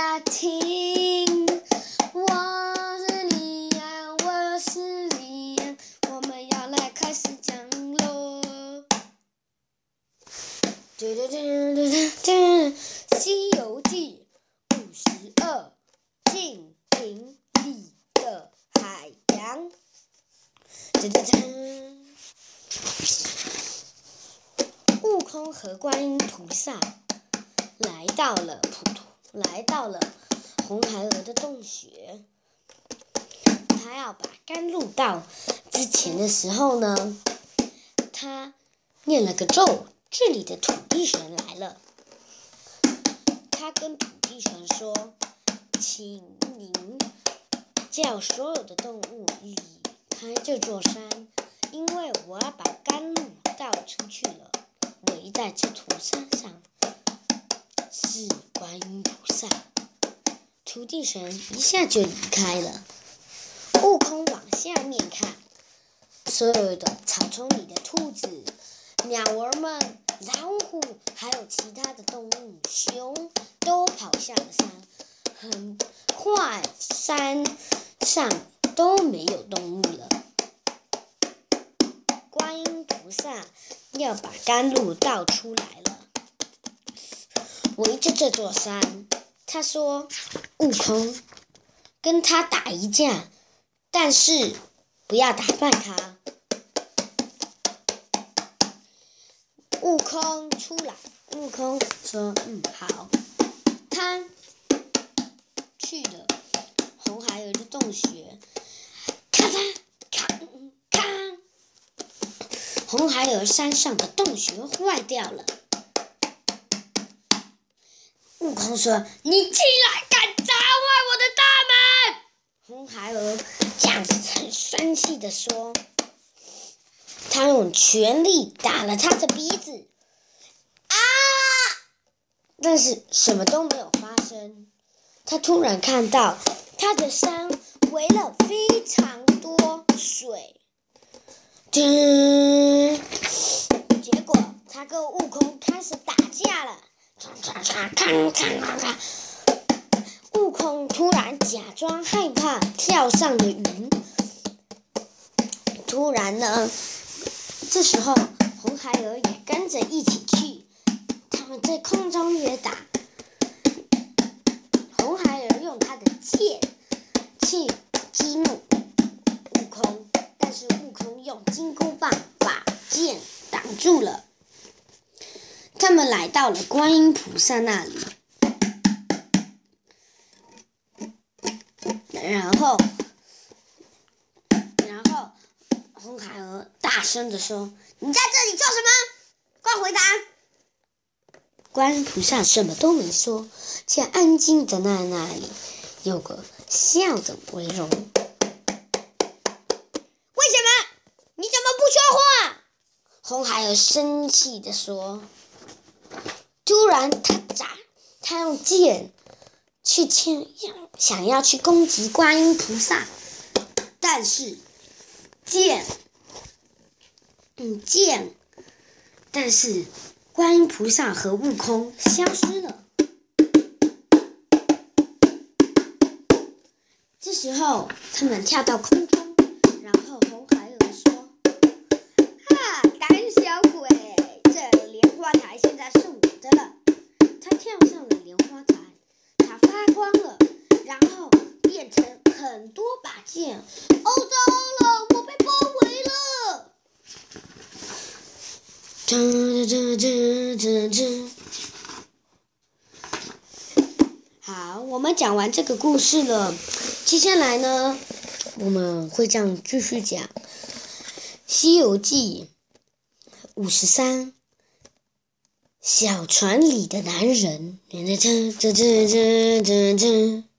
家听，我是李安，我是李安，我们要来开始讲喽。嘟嘟嘟嘟嘟嘟，《西游记》五十二，镜瓶里的海洋。嘟嘟嘟。悟空和观音菩萨来到了普陀，来到了红孩儿的洞穴。他要把甘露倒之前的时候呢，他念了个咒，这里的土地神来了。他跟土地神说：“请您叫所有的动物离开这座山，因为我要把甘露倒出去了。围在这土山上是观音菩萨。”土地神一下就离开了。悟空往下面看，所有的草丛里的兔子、鸟儿们、老虎，还有其他的动物，熊都跑下了山。很快，山上都没有动物了。观音菩萨要把甘露倒出来了，围着这座山。他说：“悟空，跟他打一架，但是不要打败他。”悟空出来，悟空说：“嗯，好。”他去了红孩儿的洞穴，咔嚓咔咔，红孩儿山上的洞穴坏掉了。悟空说：“你竟然敢砸坏我的大门！”红孩儿这样子很生气的说：“他用全力打了他的鼻子，啊！但是什么都没有发生。他突然看到他的山围了非常多水，噔！结果他跟悟空开始打架了。悟空突然假装害怕，跳上了云。突然呢，这时候红孩儿也跟着一起去，他们在空中也打。红孩儿用他的剑去激怒悟空，但是悟空用金箍棒把剑挡住了。他们来到了观音菩萨那里，然后，然后红孩儿大声的说：“你在这里做什么？快回答！”观音菩萨什么都没说，却安静的在那里，有个笑的为荣。为什么？你怎么不说话？红孩儿生气的说。突然，他砸，他用剑去牵，想要去攻击观音菩萨，但是剑，嗯，剑，但是观音菩萨和悟空消失了。这时候，他们跳到空中，然后红孩儿说：“啊，胆小鬼，这莲花台现在是我的了。”他跳上了莲花台，它发光了，然后变成很多哦，糟了，我被包围了！吱吱吱吱吱。好，我们讲完这个故事了，接下来呢，我们会这样继续讲《西游记》五十三。小船里的男人，吱吱吱吱吱吱。